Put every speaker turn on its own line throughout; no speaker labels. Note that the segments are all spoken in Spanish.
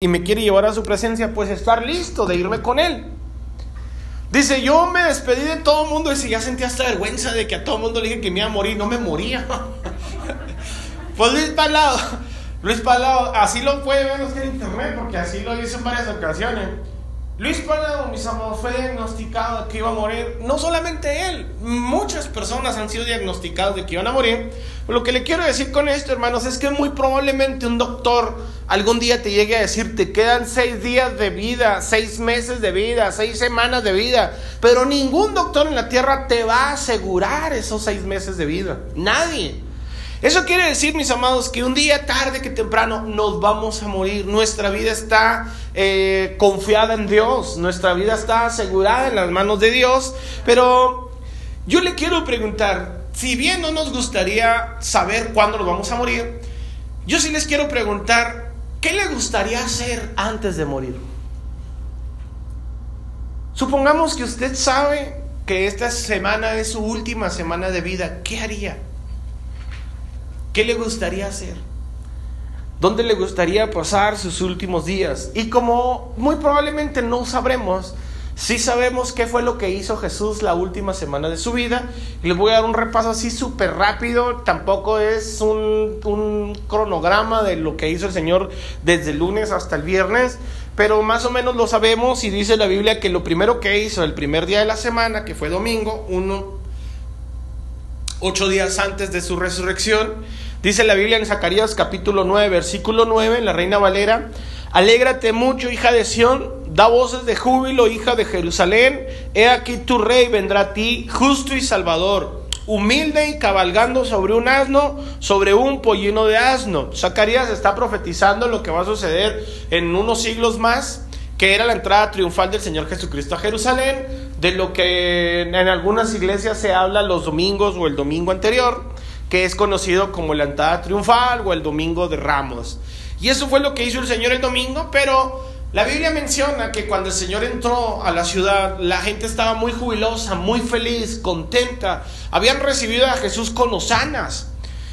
y me quiere llevar a su presencia, pues estar listo de irme con él. Dice, yo me despedí de todo mundo y si ya sentía esta vergüenza de que a todo el mundo le dije que me iba a morir, no me moría. pues Luis Palado, Luis Palado, así lo puede ver usted en internet, porque así lo hice en varias ocasiones. Luis Palado, mis amados, fue diagnosticado que iba a morir. No solamente él, muchas personas han sido diagnosticadas de que iban a morir. lo que le quiero decir con esto, hermanos, es que muy probablemente un doctor algún día te llegue a decir, te quedan seis días de vida, seis meses de vida, seis semanas de vida. Pero ningún doctor en la tierra te va a asegurar esos seis meses de vida. Nadie. Eso quiere decir, mis amados, que un día tarde que temprano nos vamos a morir. Nuestra vida está eh, confiada en Dios, nuestra vida está asegurada en las manos de Dios. Pero yo le quiero preguntar, si bien no nos gustaría saber cuándo nos vamos a morir, yo sí les quiero preguntar, ¿qué le gustaría hacer antes de morir? Supongamos que usted sabe que esta semana es su última semana de vida, ¿qué haría? ¿Qué le gustaría hacer? ¿Dónde le gustaría pasar sus últimos días? Y como muy probablemente no sabremos, sí sabemos qué fue lo que hizo Jesús la última semana de su vida. Les voy a dar un repaso así súper rápido. Tampoco es un, cronograma de lo que hizo el Señor desde lunes hasta el viernes. Pero más o menos lo sabemos y dice la Biblia que lo primero que hizo el primer día de la semana, que fue domingo, uno, ocho días antes de su resurrección, Dice la Biblia en Zacarías capítulo 9, versículo 9, en la Reina Valera, Alégrate mucho, hija de Sión, da voces de júbilo, hija de Jerusalén, he aquí tu rey vendrá a ti, justo y salvador, humilde y cabalgando sobre un asno, sobre un pollino de asno. Zacarías está profetizando lo que va a suceder en unos siglos más, que era la entrada triunfal del Señor Jesucristo a Jerusalén, de lo que en algunas iglesias se habla los domingos o el domingo anterior que es conocido como la entrada triunfal o el domingo de ramos. Y eso fue lo que hizo el Señor el domingo, pero la Biblia menciona que cuando el Señor entró a la ciudad, la gente estaba muy jubilosa, muy feliz, contenta, habían recibido a Jesús con hosanas.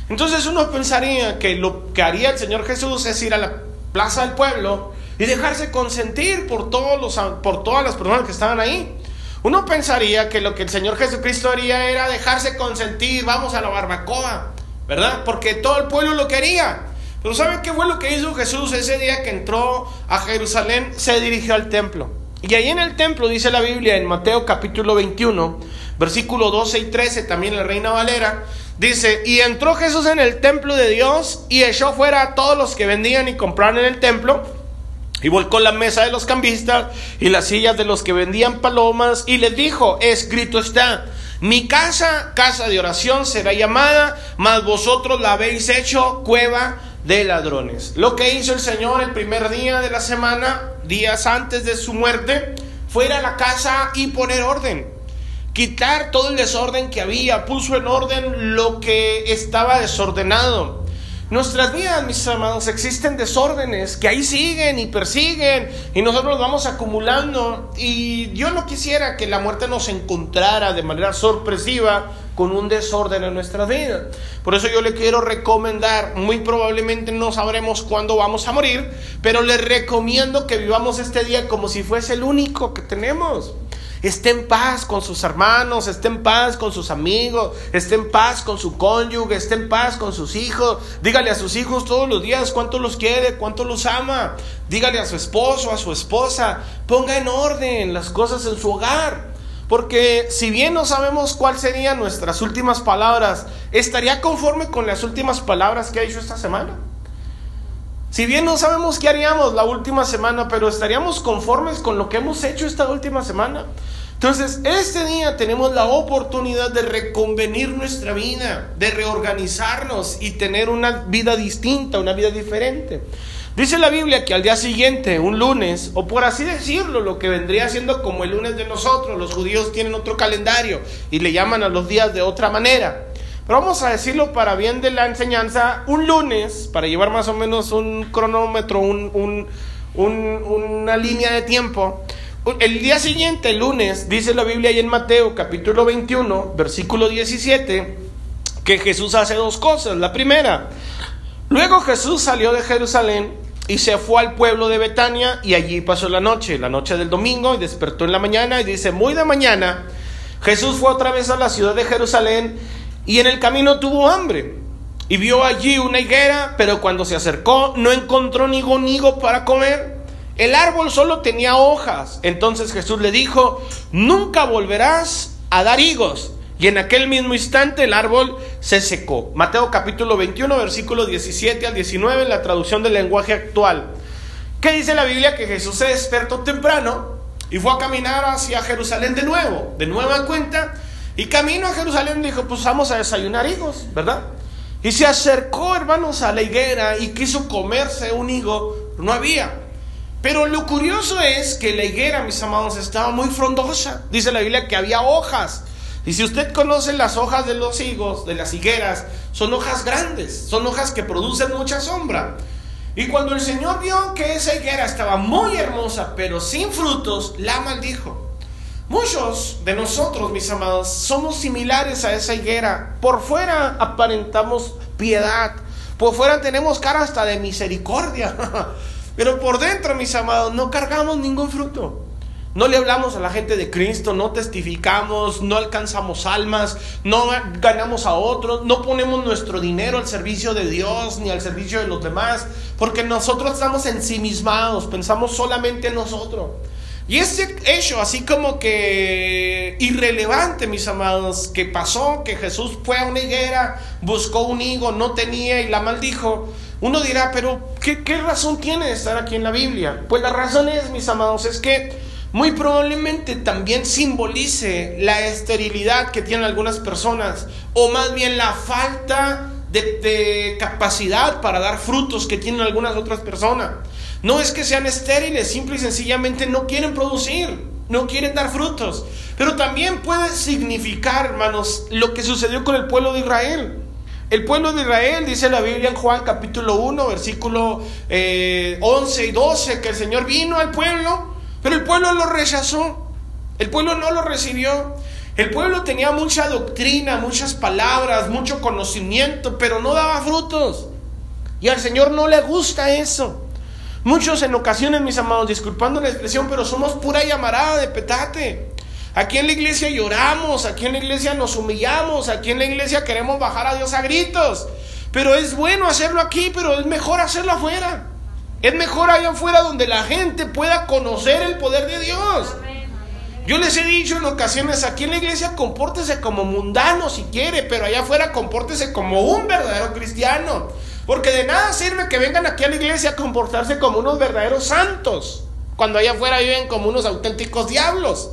Entonces uno pensaría que lo que haría el Señor Jesús es ir a la plaza del pueblo y dejarse consentir por, todos los, por todas las personas que estaban ahí. Uno pensaría que lo que el Señor Jesucristo haría era dejarse consentir, vamos a la barbacoa, ¿verdad? Porque todo el pueblo lo quería. Pero ¿saben qué fue lo que hizo Jesús ese día que entró a Jerusalén? Se dirigió al templo. Y ahí en el templo dice la Biblia en Mateo capítulo 21, versículo 12 y 13, también la Reina Valera, dice, y entró Jesús en el templo de Dios y echó fuera a todos los que vendían y compraban en el templo y volcó la mesa de los cambistas y las sillas de los que vendían palomas y les dijo, escrito está, mi casa, casa de oración será llamada, mas vosotros la habéis hecho cueva de ladrones. Lo que hizo el Señor el primer día de la semana, días antes de su muerte, fue ir a la casa y poner orden. Quitar todo el desorden que había, puso en orden lo que estaba desordenado. Nuestras vidas, mis amados, existen desórdenes que ahí siguen y persiguen y nosotros los vamos acumulando. Y yo no quisiera que la muerte nos encontrara de manera sorpresiva con un desorden en nuestras vidas. Por eso yo le quiero recomendar, muy probablemente no sabremos cuándo vamos a morir, pero le recomiendo que vivamos este día como si fuese el único que tenemos esté en paz con sus hermanos, esté en paz con sus amigos, esté en paz con su cónyuge, esté en paz con sus hijos. Dígale a sus hijos todos los días cuánto los quiere, cuánto los ama. Dígale a su esposo, a su esposa, ponga en orden las cosas en su hogar. Porque si bien no sabemos cuáles serían nuestras últimas palabras, ¿estaría conforme con las últimas palabras que ha dicho esta semana? Si bien no sabemos qué haríamos la última semana, pero estaríamos conformes con lo que hemos hecho esta última semana. Entonces, este día tenemos la oportunidad de reconvenir nuestra vida, de reorganizarnos y tener una vida distinta, una vida diferente. Dice la Biblia que al día siguiente, un lunes, o por así decirlo, lo que vendría siendo como el lunes de nosotros, los judíos tienen otro calendario y le llaman a los días de otra manera. Pero vamos a decirlo para bien de la enseñanza, un lunes, para llevar más o menos un cronómetro, un, una línea de tiempo. El día siguiente, lunes, dice la Biblia ahí en Mateo capítulo 21, versículo 17, que Jesús hace dos cosas. La primera, luego Jesús salió de Jerusalén y se fue al pueblo de Betania y allí pasó la noche, la noche del domingo, y despertó en la mañana y dice, muy de mañana, Jesús fue otra vez a la ciudad de Jerusalén y en el camino tuvo hambre. Y vio allí una higuera, pero cuando se acercó no encontró ni nigo para comer. El árbol solo tenía hojas. Entonces Jesús le dijo, nunca volverás a dar higos. Y en aquel mismo instante el árbol se secó. Mateo capítulo 21, versículo 17 al 19 en la traducción del lenguaje actual. ¿Qué dice la Biblia? Que Jesús se despertó temprano y fue a caminar hacia Jerusalén de nuevo, de nueva cuenta. Y camino a Jerusalén dijo, pues vamos a desayunar higos, ¿verdad? Y se acercó, hermanos, a la higuera y quiso comerse un higo, no había. Pero lo curioso es que la higuera, mis amados, estaba muy frondosa. Dice la Biblia que había hojas. Y si usted conoce las hojas de los higos, de las higueras, son hojas grandes, son hojas que producen mucha sombra. Y cuando el Señor vio que esa higuera estaba muy hermosa, pero sin frutos, la maldijo. Muchos de nosotros, mis amados, somos similares a esa higuera. Por fuera aparentamos piedad, por fuera tenemos cara hasta de misericordia, pero por dentro, mis amados, no cargamos ningún fruto. No le hablamos a la gente de Cristo, no testificamos, no alcanzamos almas, no ganamos a otros, no ponemos nuestro dinero al servicio de Dios ni al servicio de los demás, porque nosotros estamos ensimismados, pensamos solamente en nosotros. Y ese hecho, así como que irrelevante, mis amados, que pasó, que Jesús fue a una higuera, buscó un higo, no tenía y la maldijo, uno dirá, pero ¿qué, razón tiene de estar aquí en la Biblia? Pues la razón es, mis amados, es que muy probablemente también simbolice la esterilidad que tienen algunas personas, o más bien la falta de, capacidad para dar frutos que tienen algunas otras personas. No es que sean estériles, simple y sencillamente no quieren producir, no quieren dar frutos. Pero también puede significar, hermanos, lo que sucedió con el pueblo de Israel. El pueblo de Israel, dice la Biblia en Juan capítulo 1, versículo 11 eh, y 12, que el Señor vino al pueblo pero el pueblo lo rechazó. El pueblo no lo recibió. El pueblo tenía mucha doctrina, muchas palabras, mucho conocimiento, pero no daba frutos. Y al Señor no le gusta eso. Muchos en ocasiones, mis amados, disculpando la expresión, pero somos pura llamarada de petate. Aquí en la iglesia lloramos, aquí en la iglesia nos humillamos, aquí en la iglesia queremos bajar a Dios a gritos. Pero es bueno hacerlo aquí, pero es mejor hacerlo afuera. Es mejor allá afuera donde la gente pueda conocer el poder de Dios. Yo les he dicho en ocasiones, aquí en la iglesia compórtese como mundano si quiere, pero allá afuera compórtese como un verdadero cristiano. Porque de nada sirve que vengan aquí a la iglesia a comportarse como unos verdaderos santos, cuando allá afuera viven como unos auténticos diablos.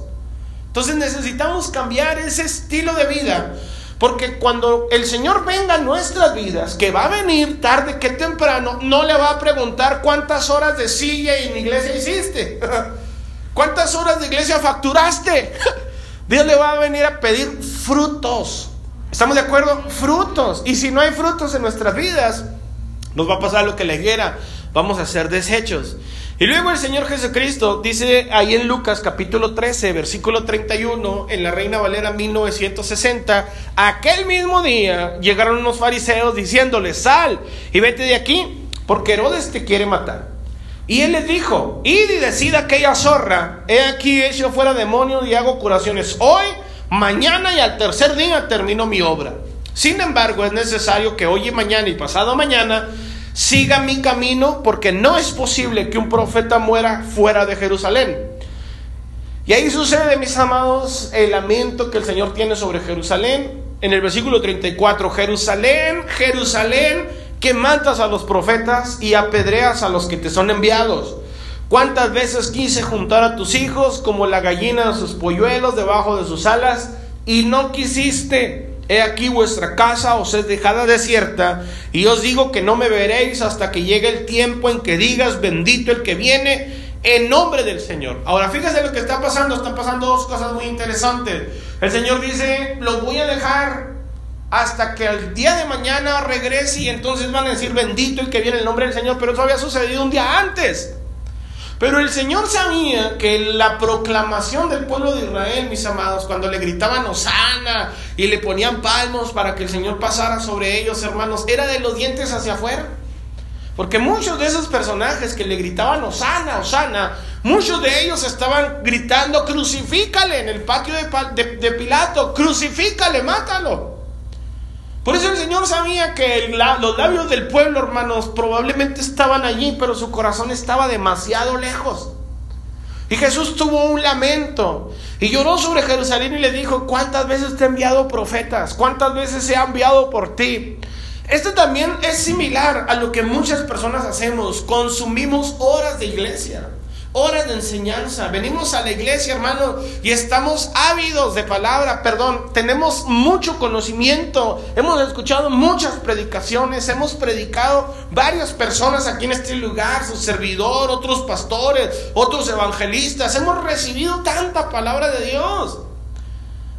Entonces necesitamos cambiar ese estilo de vida porque cuando el Señor venga a nuestras vidas, que va a venir tarde que temprano, no le va a preguntar cuántas horas de silla en iglesia hiciste. ¿Cuántas horas de iglesia facturaste? Dios le va a venir a pedir frutos. ¿Estamos de acuerdo? Frutos. Y si no hay frutos en nuestras vidas, nos va a pasar lo que le quiera. Vamos a ser desechos. Y luego el Señor Jesucristo dice ahí en Lucas capítulo 13, versículo 31, en la Reina Valera 1960, aquel mismo día llegaron unos fariseos diciéndole, sal y vete de aquí, porque Herodes te quiere matar. Y él les dijo, id y decida aquella zorra, he aquí hecho fuera demonios y hago curaciones hoy, mañana y al tercer día termino mi obra. Sin embargo, es necesario que hoy y mañana y pasado mañana siga mi camino porque no es posible que un profeta muera fuera de Jerusalén. Y ahí sucede, mis amados, el lamento que el Señor tiene sobre Jerusalén. En el versículo 34, Jerusalén, Jerusalén, que matas a los profetas y apedreas a los que te son enviados. ¿Cuántas veces quise juntar a tus hijos como la gallina a sus polluelos debajo de sus alas y no quisiste? He aquí vuestra casa os es dejada desierta, y os digo que no me veréis hasta que llegue el tiempo en que digas, bendito el que viene, en nombre del Señor. Ahora fíjese lo que está pasando, están pasando dos cosas muy interesantes. El Señor dice, los voy a dejar hasta que el día de mañana regrese y entonces van a decir, bendito el que viene en nombre del Señor, pero eso había sucedido un día antes. Pero el Señor sabía que la proclamación del pueblo de Israel, mis amados, cuando le gritaban Osana y le ponían palmos para que el Señor pasara sobre ellos, hermanos, era de los dientes hacia afuera. Porque muchos de esos personajes que le gritaban Osana, Osana, muchos de ellos estaban gritando crucifícale en el patio de, Pilato, crucifícale, mátalo. Por eso el Señor sabía que los labios del pueblo, hermanos, probablemente estaban allí, pero su corazón estaba demasiado lejos. Y Jesús tuvo un lamento y lloró sobre Jerusalén y le dijo, ¿cuántas veces te he enviado profetas? ¿Cuántas veces he enviado por ti? Esto también es similar a lo que muchas personas hacemos. Consumimos horas de iglesia, horas de enseñanza. Venimos a la iglesia, hermano, y estamos ávidos de palabra, perdón. Tenemos mucho conocimiento. Hemos escuchado muchas predicaciones. Hemos predicado varias personas aquí en este lugar, su servidor, otros pastores, otros evangelistas. Hemos recibido tanta palabra de Dios.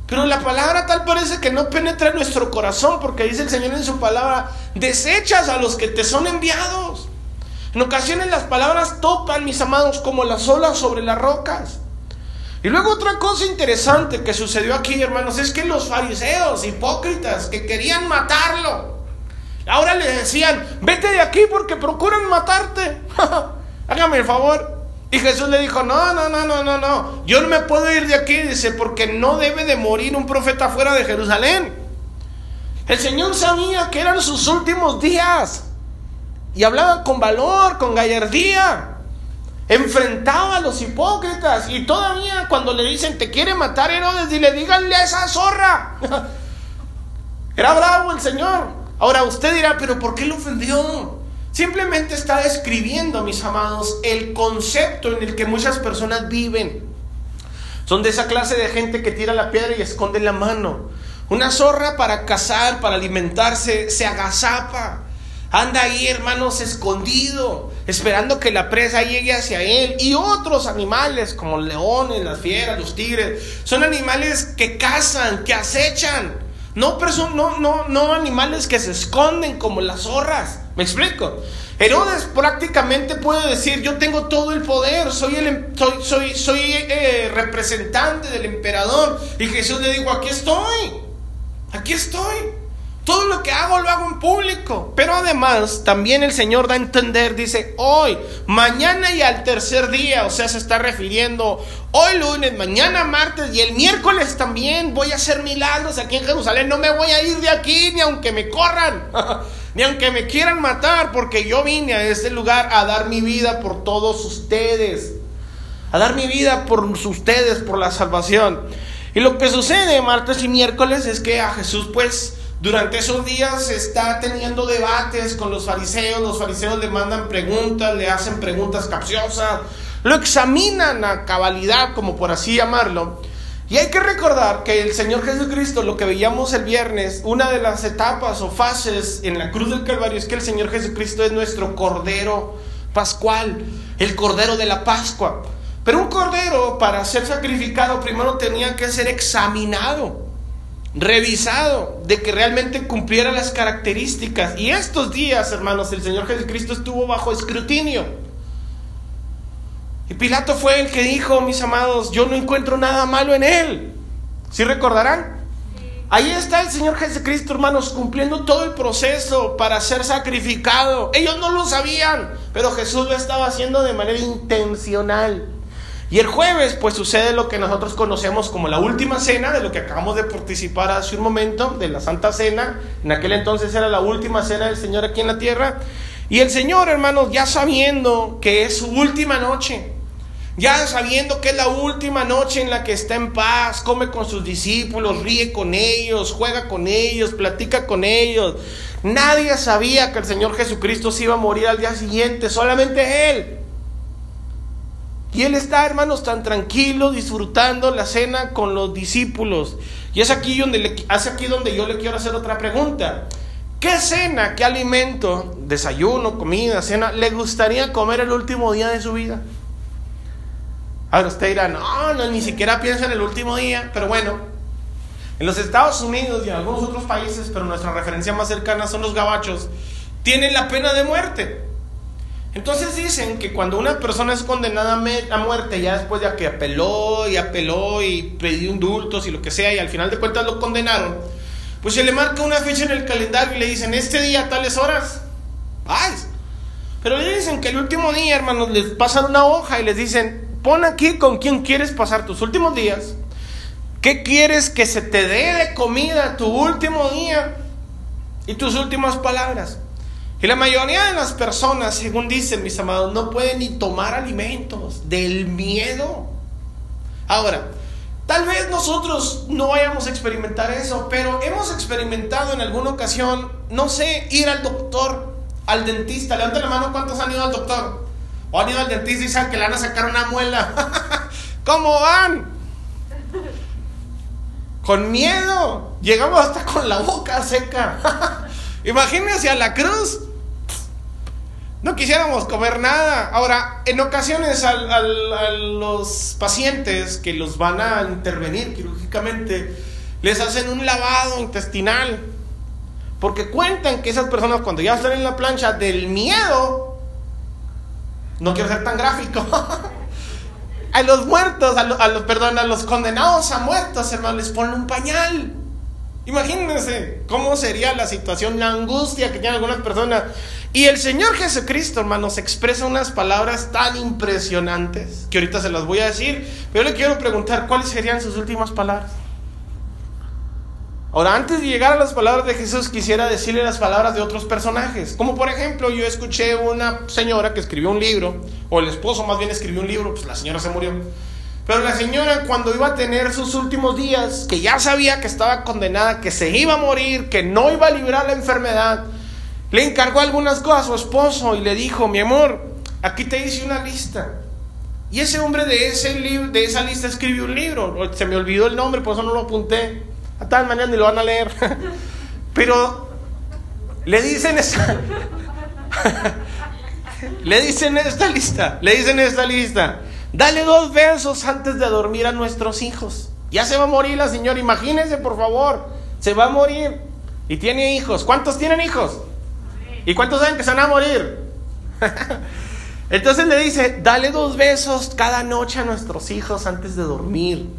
Pero la palabra tal parece que no penetra en nuestro corazón porque dice el Señor en su palabra, desechas a los que te son enviados. En ocasiones las palabras topan, mis amados, como las olas sobre las rocas. Y luego otra cosa interesante que sucedió aquí, hermanos, es que los fariseos hipócritas que querían matarlo, ahora le decían, vete de aquí porque procuran matarte. Hágame el favor. Y Jesús le dijo, no, no, no, no, no, no, yo no me puedo ir de aquí, dice, porque no debe de morir un profeta fuera de Jerusalén. El Señor sabía que eran sus últimos días y hablaba con valor, con gallardía. Enfrentaba a los hipócritas y todavía cuando le dicen te quiere matar Herodes, dile díganle a esa zorra. Era bravo el Señor. Ahora usted dirá, pero ¿por qué lo ofendió? Simplemente está describiendo, mis amados, el concepto en el que muchas personas viven. Son de esa clase de gente que tira la piedra y esconde la mano. Una zorra para cazar, para alimentarse, se agazapa. Anda ahí, hermanos, escondido, esperando que la presa llegue hacia él. Y otros animales, como leones, las fieras, los tigres, son animales que cazan, que acechan. No, no, no, no animales que se esconden como las zorras. ¿Me explico? Herodes prácticamente puede decir, yo tengo todo el poder, soy, el, em, soy, soy, soy eh, representante del emperador. Y Jesús le dijo, aquí estoy, aquí estoy. Todo lo que hago lo hago en público. Pero además, también el Señor da a entender, dice, hoy, mañana y al tercer día, o sea, se está refiriendo hoy lunes, mañana martes y el miércoles también voy a hacer milagros aquí en Jerusalén. No me voy a ir de aquí ni aunque me corran, ni aunque me quieran matar, porque yo vine a este lugar a dar mi vida por todos ustedes. A dar mi vida por ustedes, por la salvación. Y lo que sucede martes y miércoles es que a Jesús pues durante esos días está teniendo debates con los fariseos, los fariseos le mandan preguntas, le hacen preguntas capciosas, lo examinan a cabalidad, como por así llamarlo. Y hay que recordar que el Señor Jesucristo, lo que veíamos el viernes, una de las etapas o fases en la cruz del Calvario es que el Señor Jesucristo es nuestro Cordero Pascual, el Cordero de la Pascua. Pero un Cordero para ser sacrificado primero tenía que ser examinado revisado, de que realmente cumpliera las características. Y estos días, hermanos, el Señor Jesucristo estuvo bajo escrutinio. Y Pilato fue el que dijo, mis amados, yo no encuentro nada malo en él. ¿Sí recordarán? Ahí está el Señor Jesucristo, hermanos, cumpliendo todo el proceso para ser sacrificado. Ellos no lo sabían, pero Jesús lo estaba haciendo de manera intencional. Y el jueves, pues sucede lo que nosotros conocemos como la última cena, de lo que acabamos de participar hace un momento, de la Santa Cena. En aquel entonces era la última cena del Señor aquí en la tierra. Y el Señor, hermanos, ya sabiendo que es su última noche, ya sabiendo que es la última noche en la que está en paz, come con sus discípulos, ríe con ellos, juega con ellos, platica con ellos. Nadie sabía que el Señor Jesucristo se iba a morir al día siguiente, solamente Él. Y él está, hermanos, tan tranquilo, disfrutando la cena con los discípulos. Y es aquí donde, le, aquí donde yo le quiero hacer otra pregunta. ¿Qué cena, qué alimento, desayuno, comida, cena, le gustaría comer el último día de su vida? Ahora usted dirá, no, no, ni siquiera piensa en el último día, pero bueno, en los Estados Unidos y en algunos otros países, pero nuestra referencia más cercana son los gabachos, tienen la pena de muerte. Entonces dicen que cuando una persona es condenada a muerte, ya después de que apeló y apeló y pidió indultos y lo que sea, y al final de cuentas lo condenaron, pues se le marca una fecha en el calendario y le dicen, este día, tales horas, ¡ay! Pero le dicen que el último día, hermanos, les pasan una hoja y les dicen, pon aquí con quién quieres pasar tus últimos días. ¿Qué quieres que se te dé de comida tu último día? Y tus últimas palabras. Y la mayoría de las personas, según dicen mis amados, no pueden ni tomar alimentos del miedo. Ahora, tal vez nosotros no vayamos a experimentar eso, pero hemos experimentado en alguna ocasión, no sé, ir al doctor, al dentista. Levanta la mano cuántos han ido al doctor. O han ido al dentista y saben que le van a sacar una muela. ¿Cómo van? Con miedo. Llegamos hasta con la boca seca. Imagínense a la cruz. No quisiéramos comer nada. Ahora, en ocasiones a, los pacientes que los van a intervenir quirúrgicamente, les hacen un lavado intestinal. Porque cuentan que esas personas cuando ya están en la plancha del miedo, no quiero ser tan gráfico, a los muertos, a los, perdón, a los condenados a muertos, hermano, les ponen un pañal. Imagínense cómo sería la situación, la angustia que tienen algunas personas. Y el Señor Jesucristo, hermanos, expresa unas palabras tan impresionantes que ahorita se las voy a decir, pero le quiero preguntar cuáles serían sus últimas palabras. Ahora, antes de llegar a las palabras de Jesús, quisiera decirle las palabras de otros personajes. Como por ejemplo, yo escuché una señora que escribió un libro, o el esposo más bien escribió un libro, pues la señora se murió. Pero la señora cuando iba a tener sus últimos días, que ya sabía que estaba condenada, que se iba a morir, que no iba a librar la enfermedad, le encargó algunas cosas a su esposo y le dijo, mi amor, aquí te hice una lista. Y ese hombre de, ese de esa lista escribió un libro. Se me olvidó el nombre, por eso no lo apunté. A tal manera ni lo van a leer. Pero le dicen esta, le dicen esta lista, le dicen esta lista. Dale dos besos antes de dormir a nuestros hijos. Ya se va a morir la señora, imagínense por favor. Se va a morir. Y tiene hijos. ¿Cuántos tienen hijos? ¿Y cuántos saben que se van a morir? Entonces le dice, dale dos besos cada noche a nuestros hijos antes de dormir.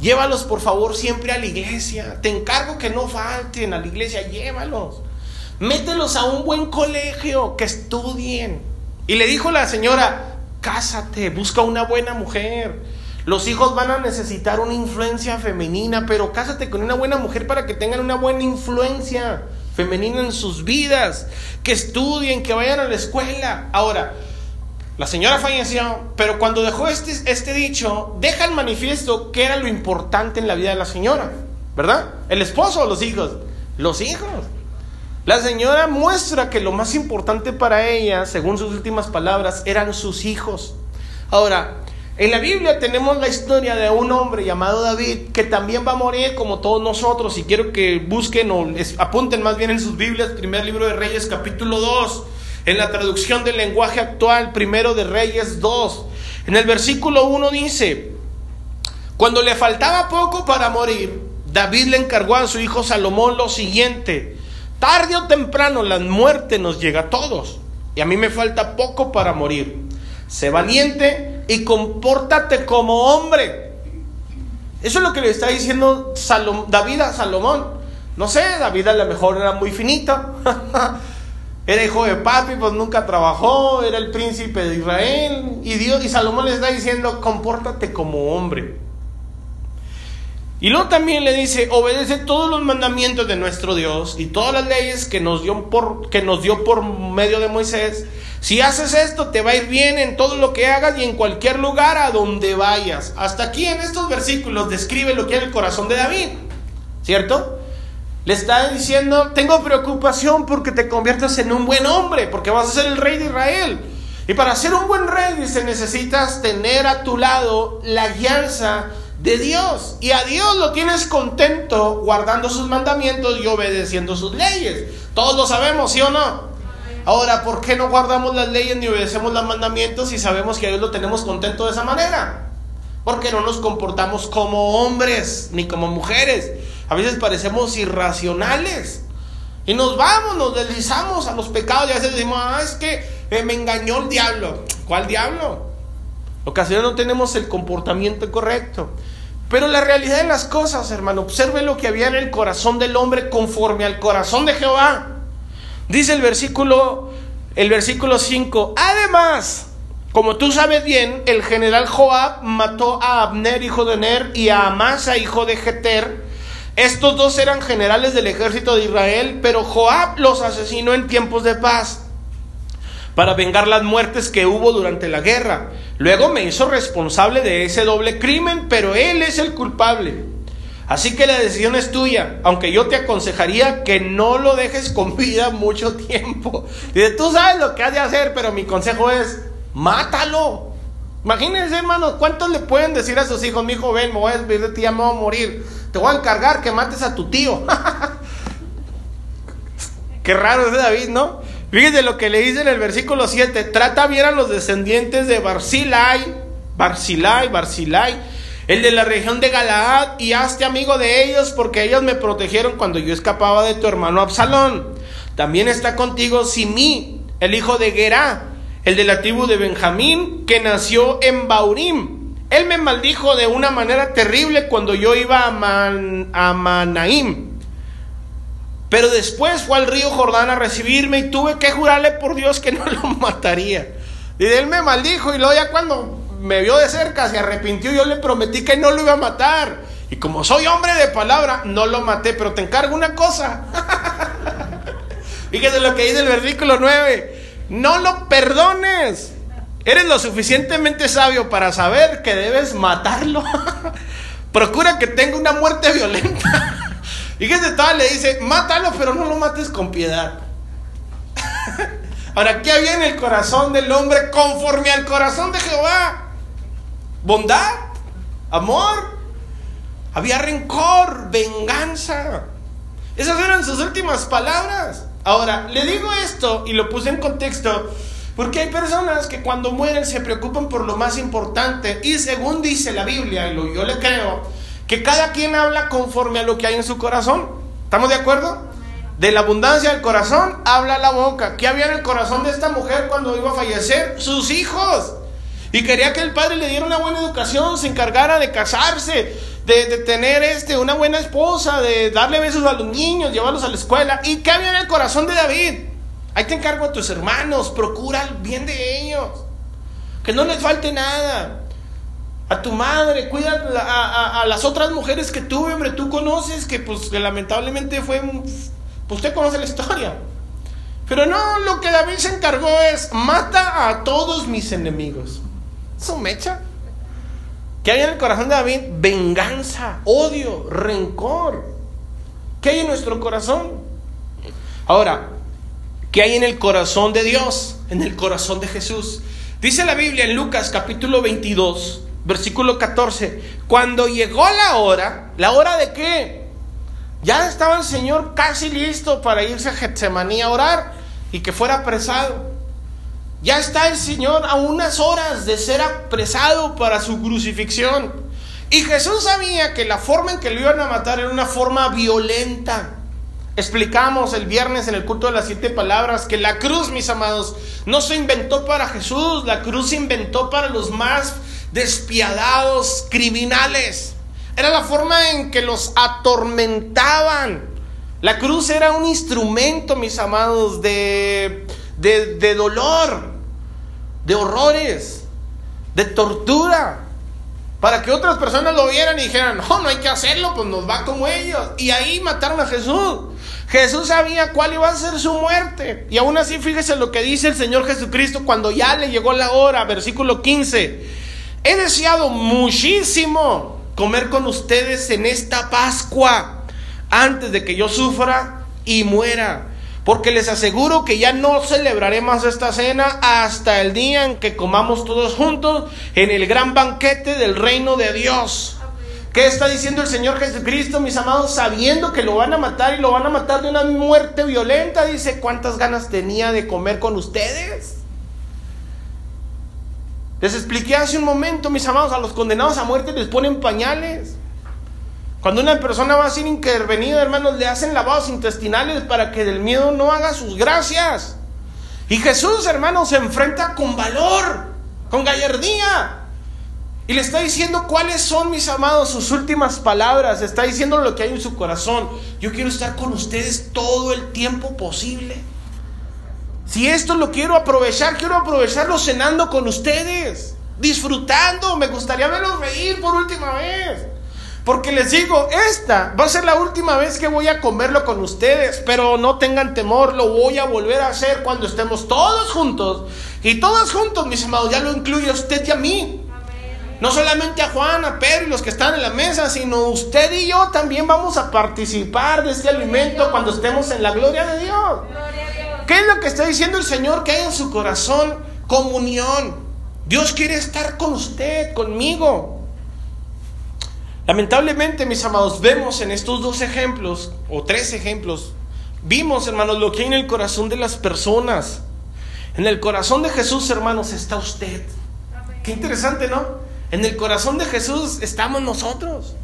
Llévalos por favor siempre a la iglesia. Te encargo que no falten a la iglesia, llévalos. Mételos a un buen colegio, que estudien. Y le dijo la señora, Cásate, busca una buena mujer. Los hijos van a necesitar una influencia femenina, pero cásate con una buena mujer para que tengan una buena influencia femenina en sus vidas, que estudien, que vayan a la escuela. Ahora, la señora falleció, pero cuando dejó este, este dicho, deja el manifiesto que era lo importante en la vida de la señora, ¿verdad? ¿El esposo o los hijos? Los hijos. La señora muestra que lo más importante para ella, según sus últimas palabras, eran sus hijos. Ahora, en la Biblia tenemos la historia de un hombre llamado David que también va a morir como todos nosotros. Y quiero que busquen o apunten más bien en sus Biblias, primer libro de Reyes, capítulo 2, en la traducción del lenguaje actual, primero de Reyes 2. En el versículo 1 dice, cuando le faltaba poco para morir, David le encargó a su hijo Salomón lo siguiente. Tarde o temprano la muerte nos llega a todos. Y a mí me falta poco para morir. Sé valiente y compórtate como hombre. Eso es lo que le está diciendo David a Salomón. No sé, David a lo mejor era muy finito. era hijo de papi, pues nunca trabajó, era el príncipe de Israel. Y Dios y Salomón le está diciendo, compórtate como hombre. Y luego también le dice, obedece todos los mandamientos de nuestro Dios y todas las leyes que nos dio por, que nos dio por medio de Moisés. Si haces esto, te va a ir bien en todo lo que hagas y en cualquier lugar a donde vayas. Hasta aquí en estos versículos describe lo que era el corazón de David, ¿cierto? Le está diciendo, tengo preocupación porque te conviertas en un buen hombre, porque vas a ser el rey de Israel. Y para ser un buen rey, dice, necesitas tener a tu lado la guianza de Dios. Y a Dios lo tienes contento guardando sus mandamientos y obedeciendo sus leyes. Todos lo sabemos, ¿sí o no? Ahora, ¿por qué no guardamos las leyes ni obedecemos los mandamientos si sabemos que a Dios lo tenemos contento de esa manera? Porque no nos comportamos como hombres ni como mujeres. A veces parecemos irracionales. Y nos vamos, nos deslizamos a los pecados y a veces decimos, ah, es que eh, me engañó el diablo. ¿Cuál diablo? Ocasiones no tenemos el comportamiento correcto. Pero la realidad de las cosas, hermano, observe lo que había en el corazón del hombre conforme al corazón de Jehová. Dice el versículo el versículo 5. Además, como tú sabes bien, el general Joab mató a Abner, hijo de Ner, y a Amasa, hijo de Jeter. Estos dos eran generales del ejército de Israel, pero Joab los asesinó en tiempos de paz para vengar las muertes que hubo durante la guerra. Luego me hizo responsable de ese doble crimen, pero él es el culpable. Así que la decisión es tuya, aunque yo te aconsejaría que no lo dejes con vida mucho tiempo. Dice, tú sabes lo que has de hacer, pero mi consejo es, mátalo. Imagínense, hermanos, ¿cuántos le pueden decir a sus hijos, mi hijo, ven, me voy a despedir de ti, ya me voy a morir. Te voy a encargar que mates a tu tío. Qué raro ese David, ¿no? Fíjense lo que le dice en el versículo 7. Trata bien a los descendientes de Barzilai, Barzilai, Barzilai, el de la región de Galaad, y hazte amigo de ellos, porque ellos me protegieron cuando yo escapaba de tu hermano Absalón. También está contigo Simí, el hijo de Gerá, el de la tribu de Benjamín, que nació en Baurim. Él me maldijo de una manera terrible cuando yo iba a, a Manaim pero después fue al río Jordán a recibirme y tuve que jurarle por Dios que no lo mataría. Y él me maldijo y luego ya cuando me vio de cerca se arrepintió, yo le prometí que no lo iba a matar. Y como soy hombre de palabra, no lo maté, pero te encargo una cosa. Fíjese lo que dice el versículo 9. No lo perdones. Eres lo suficientemente sabio para saber que debes matarlo. Procura que tenga una muerte violenta. Y que tal le dice, mátalo, pero no lo mates con piedad. Ahora, ¿qué había en el corazón del hombre conforme al corazón de Jehová? Bondad, amor, había rencor, venganza. Esas eran sus últimas palabras. Ahora, le digo esto y lo puse en contexto porque hay personas que cuando mueren se preocupan por lo más importante y según dice la Biblia, y yo le creo, que cada quien habla conforme a lo que hay en su corazón. ¿Estamos de acuerdo? De la abundancia del corazón habla la boca. ¿Qué había en el corazón de esta mujer cuando iba a fallecer? Sus hijos. Y quería que el padre le diera una buena educación, se encargara de casarse, de, tener este, una buena esposa, de darle besos a los niños, llevarlos a la escuela. ¿Y qué había en el corazón de David? Ahí te encargo a tus hermanos, procura el bien de ellos. Que no les falte nada a tu madre, cuida a, las otras mujeres que tuve, hombre, tú conoces que pues que lamentablemente fue, pues usted conoce la historia. Pero no, lo que David se encargó es, mata a todos mis enemigos. Eso mecha. ¿Qué hay en el corazón de David? Venganza, odio, rencor. ¿Qué hay en nuestro corazón? Ahora, ¿qué hay en el corazón de Dios? En el corazón de Jesús. Dice la Biblia en Lucas capítulo 22, versículo 14, cuando llegó la hora, ¿la hora de qué? Ya estaba el Señor casi listo para irse a Getsemaní a orar y que fuera apresado. Ya está el Señor a unas horas de ser apresado para su crucifixión. Y Jesús sabía que la forma en que lo iban a matar era una forma violenta. Explicamos el viernes en el culto de las siete palabras que la cruz, mis amados, no se inventó para Jesús, la cruz se inventó para los más despiadados, criminales. Era la forma en que los atormentaban. La cruz era un instrumento, mis amados, de, de, dolor, de horrores, de tortura. Para que otras personas lo vieran y dijeran, no, no hay que hacerlo, pues nos va como ellos. Y ahí mataron a Jesús. Jesús sabía cuál iba a ser su muerte. Y aún así, fíjese lo que dice el Señor Jesucristo cuando ya le llegó la hora, versículo 15. He deseado muchísimo comer con ustedes en esta Pascua antes de que yo sufra y muera. Porque les aseguro que ya no celebraré más esta cena hasta el día en que comamos todos juntos en el gran banquete del reino de Dios. ¿Qué está diciendo el Señor Jesucristo, mis amados? Sabiendo que lo van a matar y lo van a matar de una muerte violenta. Dice, ¿cuántas ganas tenía de comer con ustedes? Les expliqué hace un momento, mis amados, a los condenados a muerte les ponen pañales. Cuando una persona va a ser intervenida, hermanos, le hacen lavados intestinales para que del miedo no haga sus gracias. Y Jesús, hermanos, se enfrenta con valor, con gallardía. Y le está diciendo cuáles son, mis amados, sus últimas palabras. Está diciendo lo que hay en su corazón. Yo quiero estar con ustedes todo el tiempo posible. Si esto lo quiero aprovechar, quiero aprovecharlo cenando con ustedes, disfrutando. Me gustaría verlos reír por última vez. Porque les digo, esta va a ser la última vez que voy a comerlo con ustedes, pero no tengan temor, lo voy a volver a hacer cuando estemos todos juntos. Y todos juntos, mis amados, ya lo incluye a usted y a mí. No solamente a Juan, a Pedro y los que están en la mesa, sino usted y yo también vamos a participar de este alimento cuando estemos en la gloria de Dios. ¿Qué es lo que está diciendo el Señor? Que hay en su corazón comunión. Dios quiere estar con usted, conmigo. Lamentablemente, mis amados, vemos en estos dos ejemplos, o tres ejemplos, vimos, hermanos, lo que hay en el corazón de las personas. En el corazón de Jesús, hermanos, está usted. Qué interesante, ¿no? En el corazón de Jesús estamos nosotros.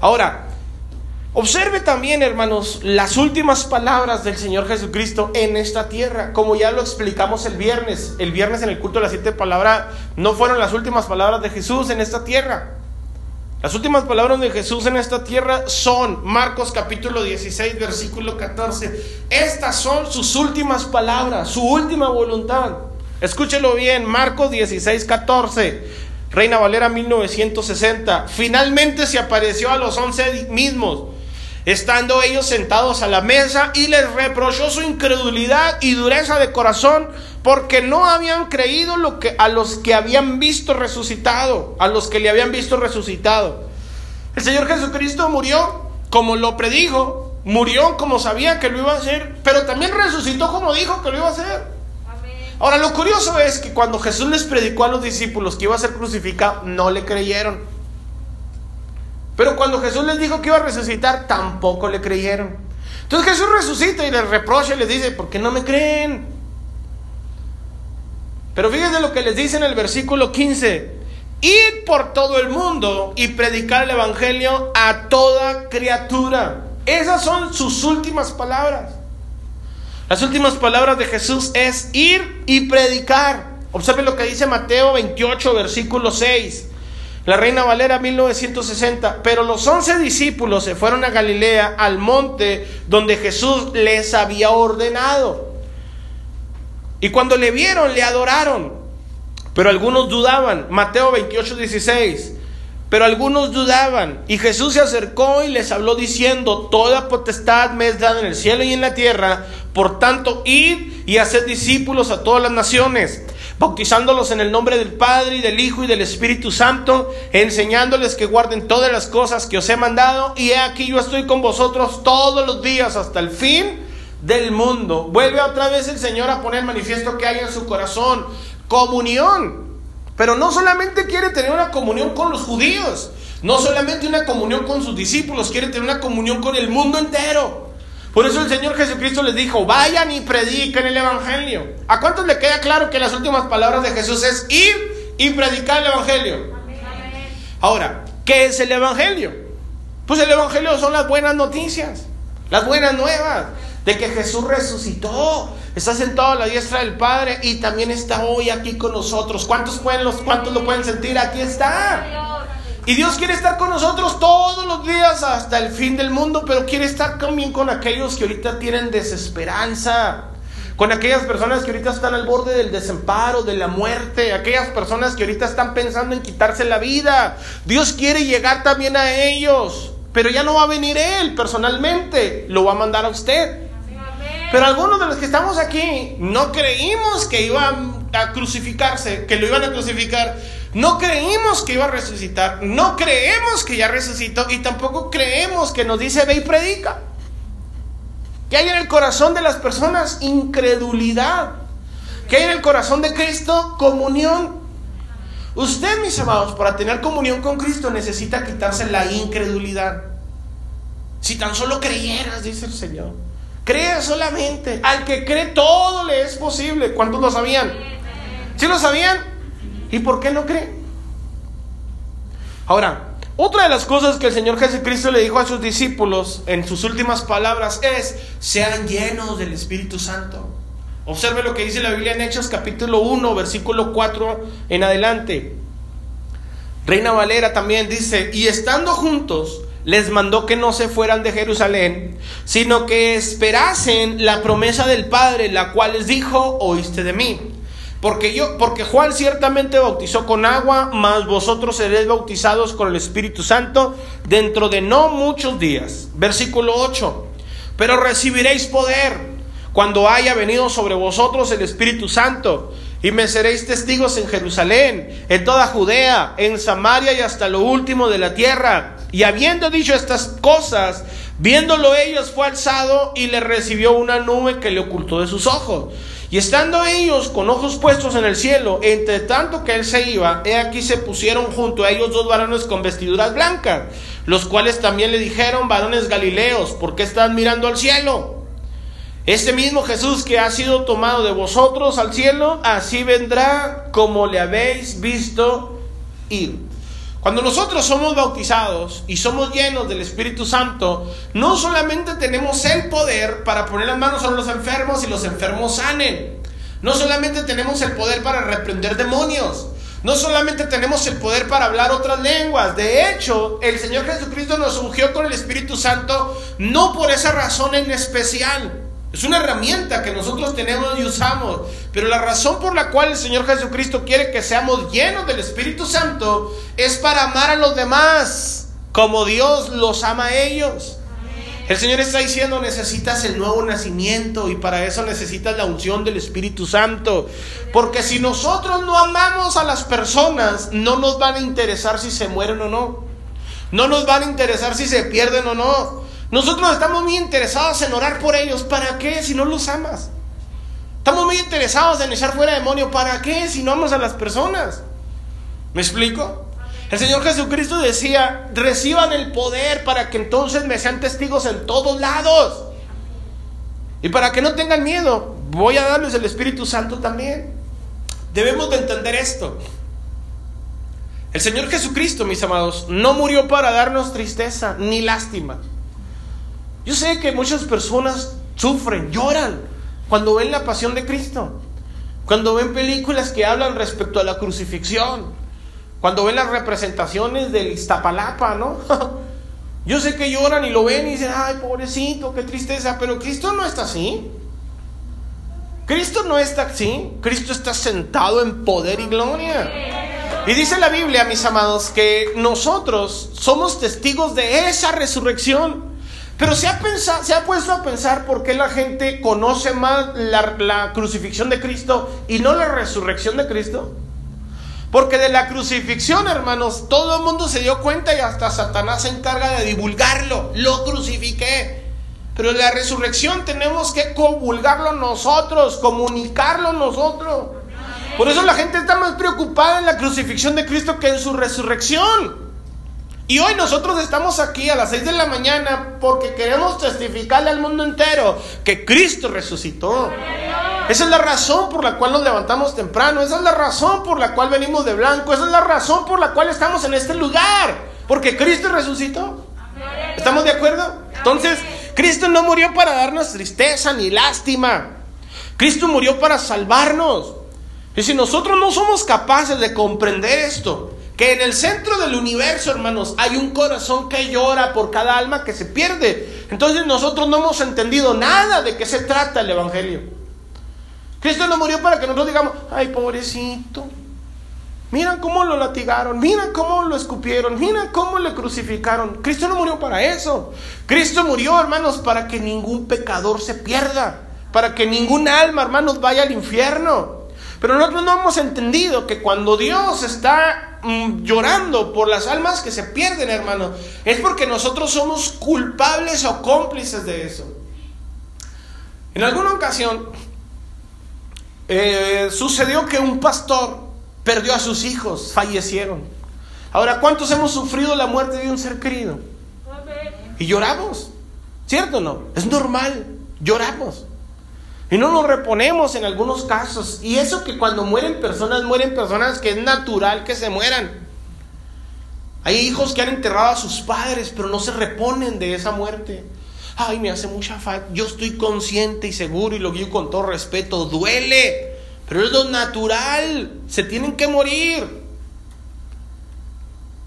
Ahora, observe también, hermanos, las últimas palabras del Señor Jesucristo en esta tierra, como ya lo explicamos el viernes. El viernes en el culto de las siete palabras no fueron las últimas palabras de Jesús en esta tierra. Las últimas palabras de Jesús en esta tierra son Marcos capítulo 16, versículo 14. Estas son sus últimas palabras, su última voluntad. Escúchelo bien, Marcos 16, 14. Reina Valera 1960. Finalmente se apareció a los once mismos, estando ellos sentados a la mesa y les reprochó su incredulidad y dureza de corazón porque no habían creído lo que, a los que habían visto resucitado, a los que le habían visto resucitado. El Señor Jesucristo murió como lo predijo, murió como sabía que lo iba a hacer, pero también resucitó como dijo que lo iba a hacer. Ahora, lo curioso es que cuando Jesús les predicó a los discípulos que iba a ser crucificado, no le creyeron. Pero cuando Jesús les dijo que iba a resucitar, tampoco le creyeron. Entonces Jesús resucita y les reprocha y les dice, ¿por qué no me creen? Pero fíjense lo que les dice en el versículo 15. Ir por todo el mundo y predicar el Evangelio a toda criatura. Esas son sus últimas palabras. Las últimas palabras de Jesús es ir y predicar. Observen lo que dice Mateo 28, versículo 6. La Reina Valera 1960. Pero los once discípulos se fueron a Galilea, al monte donde Jesús les había ordenado. Y cuando le vieron, le adoraron. Pero algunos dudaban. Mateo 28, 16. Pero algunos dudaban. Y Jesús se acercó y les habló diciendo, Toda potestad me es dada en el cielo y en la tierra. Por tanto, id y haced discípulos a todas las naciones, bautizándolos en el nombre del Padre y del Hijo y del Espíritu Santo, enseñándoles que guarden todas las cosas que os he mandado. Y he aquí yo estoy con vosotros todos los días hasta el fin del mundo. Vuelve otra vez el Señor a poner manifiesto que hay en su corazón. Comunión. Pero no solamente quiere tener una comunión con los judíos, no solamente una comunión con sus discípulos, quiere tener una comunión con el mundo entero. Por eso el Señor Jesucristo les dijo, vayan y prediquen el Evangelio. ¿A cuántos le queda claro que las últimas palabras de Jesús es ir y predicar el Evangelio? Ahora, ¿qué es el Evangelio? Pues el Evangelio son las buenas noticias, las buenas nuevas de que Jesús resucitó, está sentado a la diestra del Padre y también está hoy aquí con nosotros. ¿Cuántos, pueden, los, cuántos lo pueden sentir? Aquí está. Y Dios quiere estar con nosotros todos los días hasta el fin del mundo, pero quiere estar también con aquellos que ahorita tienen desesperanza, con aquellas personas que ahorita están al borde del desamparo, de la muerte, aquellas personas que ahorita están pensando en quitarse la vida. Dios quiere llegar también a ellos, pero ya no va a venir Él personalmente, lo va a mandar a usted. Pero algunos de los que estamos aquí no creímos que iban a crucificarse, que lo iban a crucificar. No creímos que iba a resucitar. No creemos que ya resucitó. Y tampoco creemos que nos dice ve y predica. Que hay en el corazón de las personas incredulidad. Que hay en el corazón de Cristo comunión. Usted, mis amados, para tener comunión con Cristo necesita quitarse la incredulidad. Si tan solo creyeras, dice el Señor. Cree solamente. Al que cree todo le es posible. ¿Cuántos lo sabían? ¿Sí lo sabían? ¿Y por qué no cree? Ahora, otra de las cosas que el Señor Jesucristo le dijo a sus discípulos en sus últimas palabras es, sean llenos del Espíritu Santo. Observe lo que dice la Biblia en Hechos capítulo 1, versículo 4 en adelante. Reina Valera también dice, y estando juntos, les mandó que no se fueran de Jerusalén, sino que esperasen la promesa del Padre, la cual les dijo, oíste de mí. Porque yo, porque Juan ciertamente bautizó con agua, mas vosotros seréis bautizados con el Espíritu Santo dentro de no muchos días. Versículo 8. Pero recibiréis poder cuando haya venido sobre vosotros el Espíritu Santo y me seréis testigos en Jerusalén, en toda Judea, en Samaria y hasta lo último de la tierra. Y habiendo dicho estas cosas, viéndolo ellos fue alzado y le recibió una nube que le ocultó de sus ojos. Y estando ellos con ojos puestos en el cielo, entre tanto que él se iba, he aquí se pusieron junto a ellos dos varones con vestiduras blancas, los cuales también le dijeron, varones galileos, ¿por qué están mirando al cielo? Este mismo Jesús que ha sido tomado de vosotros al cielo, así vendrá como le habéis visto ir. Cuando nosotros somos bautizados y somos llenos del Espíritu Santo, no solamente tenemos el poder para poner las manos sobre los enfermos y los enfermos sanen. No solamente tenemos el poder para reprender demonios. No solamente tenemos el poder para hablar otras lenguas. De hecho, el Señor Jesucristo nos ungió con el Espíritu Santo no por esa razón en especial. Es una herramienta que nosotros tenemos y usamos. Pero la razón por la cual el Señor Jesucristo quiere que seamos llenos del Espíritu Santo es para amar a los demás como Dios los ama a ellos. El Señor está diciendo, necesitas el nuevo nacimiento y para eso necesitas la unción del Espíritu Santo. Porque si nosotros no amamos a las personas, no nos van a interesar si se mueren o no. No nos van a interesar si se pierden o no. Nosotros estamos muy interesados en orar por ellos. ¿Para qué si no los amas? Estamos muy interesados en echar fuera demonio. ¿Para qué si no amas a las personas? ¿Me explico? El Señor Jesucristo decía, reciban el poder para que entonces me sean testigos en todos lados. Y para que no tengan miedo, voy a darles el Espíritu Santo también. Debemos de entender esto. El Señor Jesucristo, mis amados, no murió para darnos tristeza ni lástima. Yo sé que muchas personas sufren, lloran cuando ven la pasión de Cristo, cuando ven películas que hablan respecto a la crucifixión, cuando ven las representaciones del Iztapalapa, ¿no? Yo sé que lloran y lo ven y dicen, ay, pobrecito, qué tristeza, pero Cristo no está así. Cristo no está así, Cristo está sentado en poder y gloria. Y dice la Biblia, mis amados, que nosotros somos testigos de esa resurrección. Pero se ha, pensado, se ha puesto a pensar por qué la gente conoce más la, la crucifixión de Cristo y no la resurrección de Cristo. Porque de la crucifixión, hermanos, todo el mundo se dio cuenta y hasta Satanás se encarga de divulgarlo. Lo crucifiqué. Pero la resurrección tenemos que comulgarlo nosotros, comunicarlo nosotros. Por eso la gente está más preocupada en la crucifixión de Cristo que en su resurrección. Y hoy nosotros estamos aquí a las 6 de la mañana porque queremos testificarle al mundo entero que Cristo resucitó. Esa es la razón por la cual nos levantamos temprano, esa es la razón por la cual venimos de blanco, esa es la razón por la cual estamos en este lugar, porque Cristo resucitó. ¿Estamos de acuerdo? Entonces, Cristo no murió para darnos tristeza ni lástima. Cristo murió para salvarnos. Y si nosotros no somos capaces de comprender esto, que en el centro del universo, hermanos, hay un corazón que llora por cada alma que se pierde. Entonces nosotros no hemos entendido nada de qué se trata el Evangelio. Cristo no murió para que nosotros digamos, ay, pobrecito. Mira cómo lo latigaron, mira cómo lo escupieron, mira cómo le crucificaron. Cristo no murió para eso. Cristo murió, hermanos, para que ningún pecador se pierda, para que ningún alma, hermanos, vaya al infierno. Pero nosotros no hemos entendido que cuando Dios está llorando por las almas que se pierden, hermano, es porque nosotros somos culpables o cómplices de eso. En alguna ocasión eh, sucedió que un pastor perdió a sus hijos, fallecieron. Ahora, ¿cuántos hemos sufrido la muerte de un ser querido? Y lloramos, ¿cierto o no? Es normal, lloramos. Y no nos reponemos en algunos casos. Y eso que cuando mueren personas, mueren personas que es natural que se mueran. Hay hijos que han enterrado a sus padres, pero no se reponen de esa muerte. Ay, me hace mucha falta. Yo estoy consciente y seguro y lo digo con todo respeto. Duele, pero es lo natural. Se tienen que morir.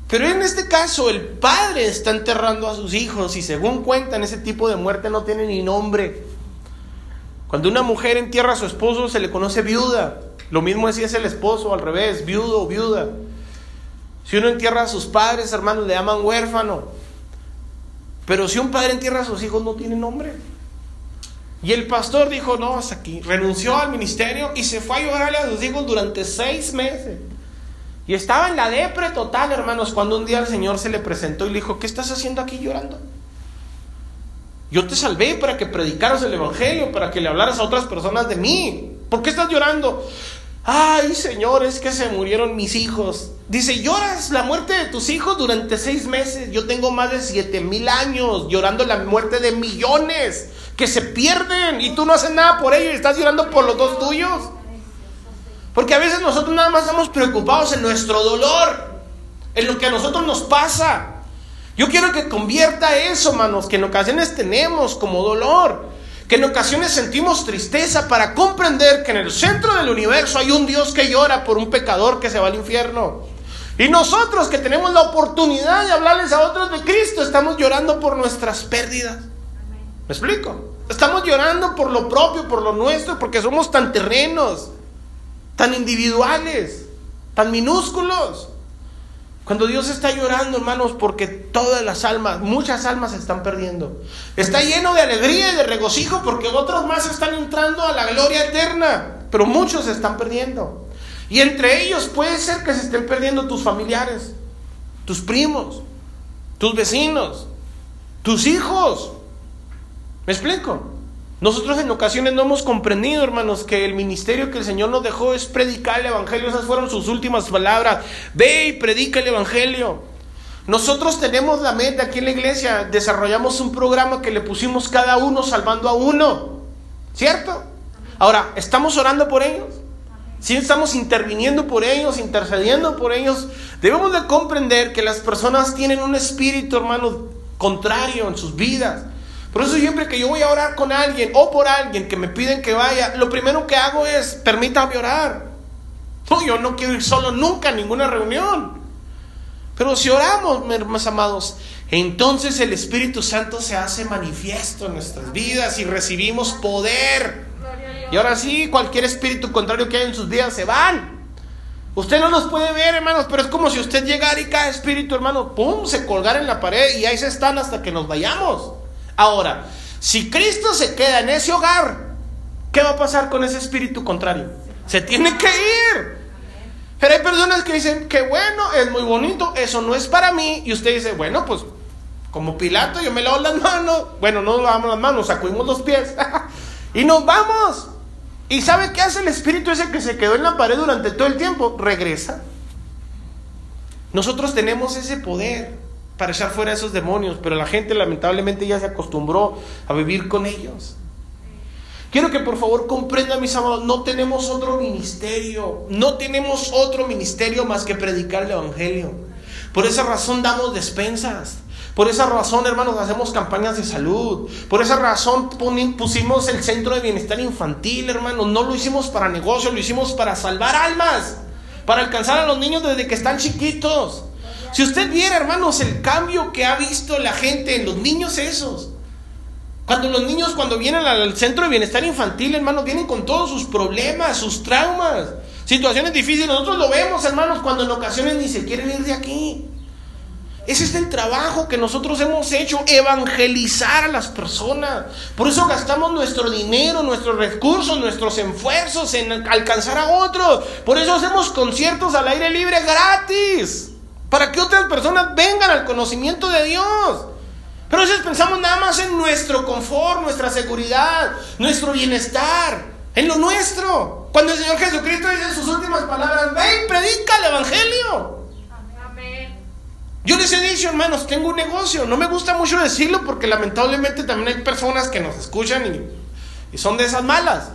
Pero en este caso el padre está enterrando a sus hijos y según cuentan ese tipo de muerte no tiene ni nombre. Cuando una mujer entierra a su esposo se le conoce viuda. Lo mismo decía es el esposo, al revés, viudo o viuda. Si uno entierra a sus padres, hermanos, le llaman huérfano. Pero si un padre entierra a sus hijos no tiene nombre. Y el pastor dijo, no, hasta aquí. Renunció al ministerio y se fue a llorarle a sus hijos durante seis meses. Y estaba en la depre total, hermanos, cuando un día el Señor se le presentó y le dijo, ¿qué estás haciendo aquí llorando? Yo te salvé para que predicaras el Evangelio, para que le hablaras a otras personas de mí. ¿Por qué estás llorando? Ay, Señor, es que se murieron mis hijos. Dice, lloras la muerte de tus hijos durante seis meses. Yo tengo más de siete mil años llorando la muerte de millones que se pierden y tú no haces nada por ellos y estás llorando por los dos tuyos. Porque a veces nosotros nada más estamos preocupados en nuestro dolor, en lo que a nosotros nos pasa. Yo quiero que convierta eso, manos, que en ocasiones tenemos como dolor, que en ocasiones sentimos tristeza para comprender que en el centro del universo hay un Dios que llora por un pecador que se va al infierno. Y nosotros que tenemos la oportunidad de hablarles a otros de Cristo, estamos llorando por nuestras pérdidas. ¿Me explico? Estamos llorando por lo propio, por lo nuestro, porque somos tan terrenos, tan individuales, tan minúsculos. Cuando Dios está llorando, hermanos, porque todas las almas, muchas almas se están perdiendo. Está lleno de alegría y de regocijo porque otros más están entrando a la gloria eterna, pero muchos se están perdiendo. Y entre ellos puede ser que se estén perdiendo tus familiares, tus primos, tus vecinos, tus hijos. ¿Me explico? Nosotros en ocasiones no hemos comprendido, hermanos, que el ministerio que el Señor nos dejó es predicar el Evangelio. Esas fueron sus últimas palabras. Ve y predica el Evangelio. Nosotros tenemos la meta aquí en la iglesia, desarrollamos un programa que le pusimos cada uno salvando a uno. ¿Cierto? Ahora, ¿estamos orando por ellos? Si estamos interviniendo por ellos, intercediendo por ellos, debemos de comprender que las personas tienen un espíritu, hermano, contrario en sus vidas. Por eso siempre que yo voy a orar con alguien o por alguien que me piden que vaya, lo primero que hago es, permítame orar. No, yo no quiero ir solo nunca a ninguna reunión. Pero si oramos, mis amados, entonces el Espíritu Santo se hace manifiesto en nuestras vidas y recibimos poder. Y ahora sí, cualquier espíritu contrario que haya en sus vidas se van. Usted no los puede ver, hermanos, pero es como si usted llegara y cada espíritu, hermano, pum, se colgara en la pared y ahí se están hasta que nos vayamos. Ahora, si Cristo se queda en ese hogar, ¿qué va a pasar con ese espíritu contrario? Se tiene que ir. Pero hay personas que dicen, que bueno, es muy bonito, eso no es para mí. Y usted dice, bueno, pues como Pilato, yo me lavo las manos. Bueno, no nos lavamos las manos, sacudimos los pies. y nos vamos. ¿Y sabe qué hace el espíritu ese que se quedó en la pared durante todo el tiempo? Regresa. Nosotros tenemos ese poder para echar fuera a esos demonios, pero la gente lamentablemente ya se acostumbró a vivir con ellos. Quiero que por favor comprendan, mis amados, no tenemos otro ministerio, no tenemos otro ministerio más que predicar el Evangelio. Por esa razón damos despensas. Por esa razón, hermanos, hacemos campañas de salud. Por esa razón pusimos el centro de bienestar infantil, hermanos. No lo hicimos para negocio, lo hicimos para salvar almas. Para alcanzar a los niños desde que están chiquitos. Si usted viera, hermanos, el cambio que ha visto la gente en los niños esos. Cuando los niños, cuando vienen al centro de bienestar infantil, hermanos, vienen con todos sus problemas, sus traumas, situaciones difíciles. Nosotros lo vemos, hermanos, cuando en ocasiones ni se quieren ir de aquí. Ese es el trabajo que nosotros hemos hecho, evangelizar a las personas. Por eso gastamos nuestro dinero, nuestros recursos, nuestros esfuerzos en alcanzar a otros. Por eso hacemos conciertos al aire libre gratis para que otras personas vengan al conocimiento de Dios. Pero a veces pensamos nada más en nuestro confort, nuestra seguridad, nuestro bienestar, en lo nuestro. Cuando el Señor Jesucristo dice sus últimas palabras, ven, predica el Evangelio. Yo les he dicho, hermanos, tengo un negocio. No me gusta mucho decirlo porque lamentablemente también hay personas que nos escuchan y, y son de esas malas.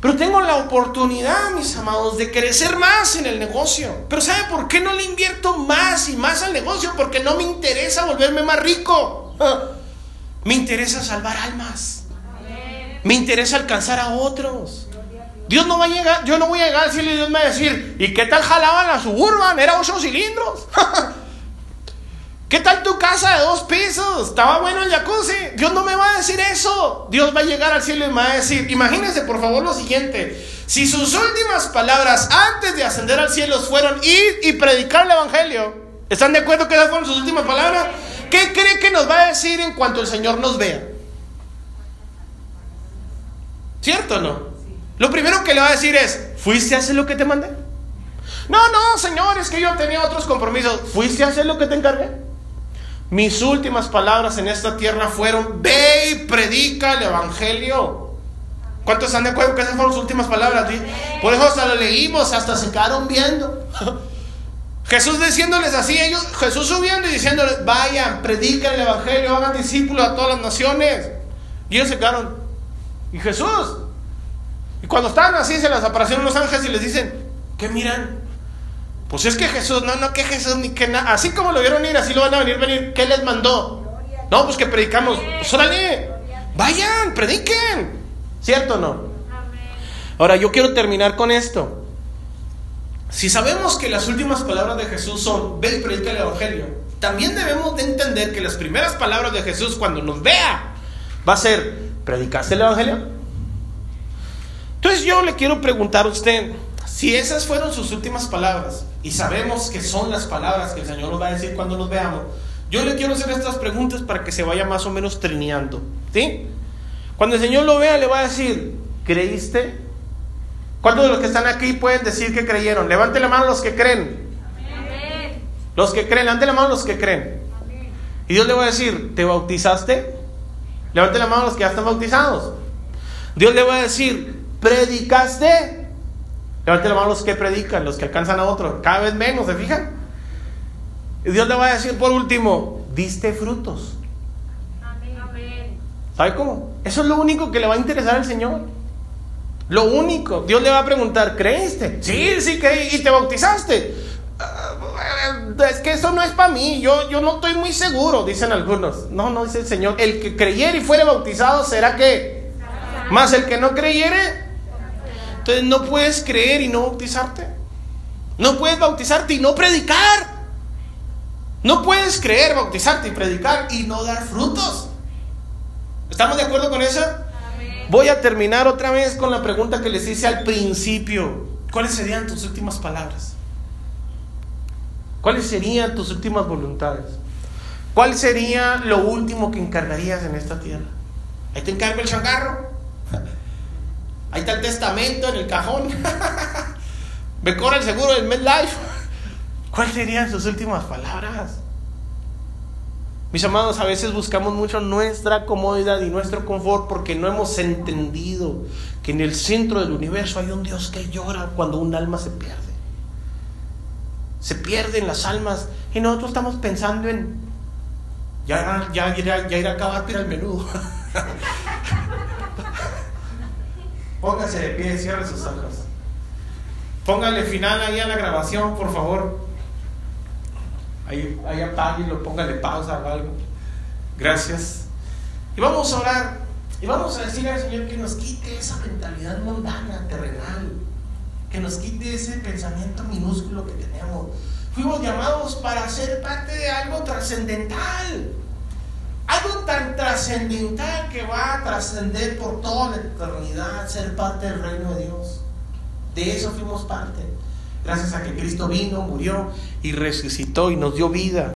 Pero tengo la oportunidad, mis amados, de crecer más en el negocio. Pero ¿sabe por qué no le invierto más y más al negocio? Porque no me interesa volverme más rico. Me interesa salvar almas. Me interesa alcanzar a otros. Dios no va a llegar, yo no voy a llegar cielo y Dios me va a decir, ¿y qué tal jalaban la suburban? Era ocho cilindros. ¿Qué tal tu casa de dos pisos? Estaba bueno el jacuzzi. Dios no me va a decir eso. Dios va a llegar al cielo y me va a decir, imagínense por favor lo siguiente. Si sus últimas palabras antes de ascender al cielo fueron ir y predicar el Evangelio, ¿están de acuerdo que esas fueron sus últimas palabras? ¿Qué cree que nos va a decir en cuanto el Señor nos vea? ¿Cierto o no? Lo primero que le va a decir es, ¿fuiste a hacer lo que te mandé? No, no, Señor, es que yo tenía otros compromisos. ¿Fuiste a hacer lo que te encargué? Mis últimas palabras en esta tierra fueron, ve y predica el Evangelio. ¿Cuántos están de acuerdo que esas fueron sus últimas palabras? Por eso hasta lo leímos, hasta se quedaron viendo. Jesús diciéndoles así, ellos, Jesús subiendo y diciéndoles, vayan, predican el Evangelio, hagan discípulos a todas las naciones. Y ellos se quedaron. ¿Y Jesús? Y cuando estaban así, se les aparecieron los ángeles y les dicen, ¿qué miran? Pues es que Jesús, no, no que Jesús ni que nada. Así como lo vieron ir, así lo van a venir, venir. ¿Qué les mandó? No, pues que predicamos. Pues vayan, prediquen. ¿Cierto o no? Ahora, yo quiero terminar con esto. Si sabemos que las últimas palabras de Jesús son, ve y predica el Evangelio, también debemos de entender que las primeras palabras de Jesús cuando nos vea va a ser, ¿predicaste el Evangelio? Entonces yo le quiero preguntar a usted, si esas fueron sus últimas palabras, y sabemos que son las palabras que el Señor nos va a decir cuando nos veamos, yo le quiero hacer estas preguntas para que se vaya más o menos trineando. ¿Sí? Cuando el Señor lo vea, le va a decir, ¿creíste? ¿Cuántos de los que están aquí pueden decir que creyeron? Levante la mano los que creen. Los que creen, levante la mano los que creen. Y Dios le va a decir, ¿te bautizaste? Levante la mano los que ya están bautizados. Dios le va a decir, ¿predicaste? Levante la mano los que predican, los que alcanzan a otros. Cada vez menos, ¿se fijan? Y Dios le va a decir por último, diste frutos. ¿Sabe cómo? Eso es lo único que le va a interesar al Señor. Lo único. Dios le va a preguntar, ¿creíste? Sí, sí creí. ¿Y te bautizaste? Uh, es que eso no es para mí. Yo, yo no estoy muy seguro, dicen algunos. No, no dice el Señor. El que creyere y fuere bautizado será que. Más el que no creyere entonces no puedes creer y no bautizarte. No puedes bautizarte y no predicar. No puedes creer, bautizarte y predicar y no dar frutos. ¿Estamos de acuerdo con eso? Voy a terminar otra vez con la pregunta que les hice al principio. ¿Cuáles serían tus últimas palabras? ¿Cuáles serían tus últimas voluntades? ¿Cuál sería lo último que encargarías en esta tierra? Ahí te encargo el changarro. Ahí está el testamento en el cajón. Me corre el seguro del MedLife. ¿Cuáles serían sus últimas palabras? Mis amados, a veces buscamos mucho nuestra comodidad y nuestro confort porque no hemos entendido que en el centro del universo hay un Dios que llora cuando un alma se pierde. Se pierden las almas y nosotros estamos pensando en ya, ya, ya, ya ir a acabar el menú. Póngase de pie, cierre sus ojos. Póngale final ahí a la grabación, por favor. Ahí, ahí apáguelo, póngale pausa o algo. Gracias. Y vamos a orar. Y vamos a decirle al Señor que nos quite esa mentalidad mundana, terrenal. Que nos quite ese pensamiento minúsculo que tenemos. Fuimos llamados para ser parte de algo trascendental. Algo tan trascendental que va a trascender por toda la eternidad, ser parte del reino de Dios. De eso fuimos parte. Gracias a que Cristo vino, murió y resucitó y nos dio vida.